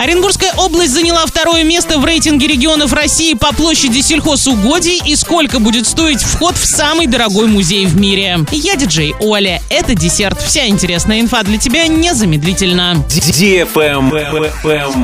Оренбургская область заняла второе место в рейтинге регионов России по площади сельхозугодий и сколько будет стоить вход в самый дорогой музей в мире. Я диджей Оля. Это десерт. Вся интересная инфа для тебя незамедлительно.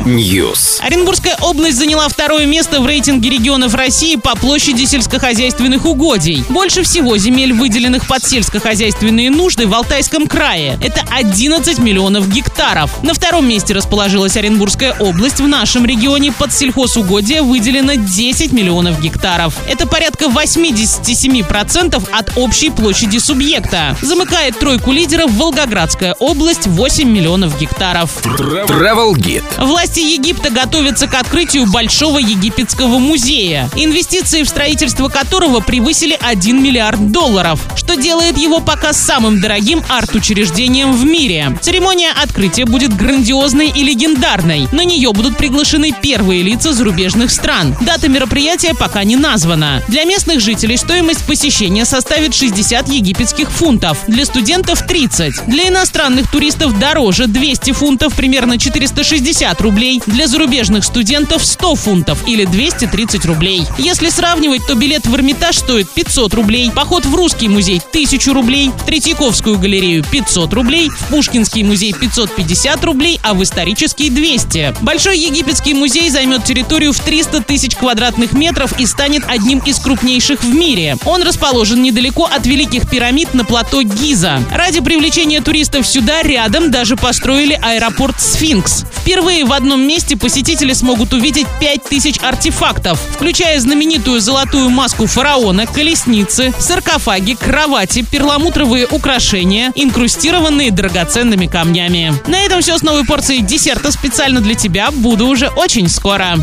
News. Оренбургская область заняла второе место в рейтинге регионов России по площади сельскохозяйственных угодий. Больше всего земель, выделенных под сельскохозяйственные нужды в Алтайском крае. Это 11 миллионов гектаров. На втором месте расположилась Оренбургская Оренбургская область в нашем регионе под сельхозугодия выделено 10 миллионов гектаров. Это порядка 87% от общей площади субъекта. Замыкает тройку лидеров Волгоградская область 8 миллионов гектаров. Travel Guide. Власти Египта готовятся к открытию Большого египетского музея, инвестиции в строительство которого превысили 1 миллиард долларов, что делает его пока самым дорогим арт-учреждением в мире. Церемония открытия будет грандиозной и легендарной. На нее будут приглашены первые лица зарубежных стран. Дата мероприятия пока не названа. Для местных жителей стоимость посещения составит 60 египетских фунтов, для студентов 30. Для иностранных туристов дороже 200 фунтов, примерно 460 рублей. Для зарубежных студентов 100 фунтов или 230 рублей. Если сравнивать, то билет в Эрмитаж стоит 500 рублей, поход в Русский музей 1000 рублей, в Третьяковскую галерею 500 рублей, в Пушкинский музей 550 рублей, а в исторический 200. Большой египетский музей займет территорию в 300 тысяч квадратных метров и станет одним из крупнейших в мире. Он расположен недалеко от Великих пирамид на плато Гиза. Ради привлечения туристов сюда рядом даже построили аэропорт Сфинкс. Впервые в одном месте посетители смогут увидеть 5000 артефактов, включая знаменитую золотую маску фараона, колесницы, саркофаги, кровати, перламутровые украшения, инкрустированные драгоценными камнями. На этом все с новой порцией десерта специально тебя. Буду уже очень скоро.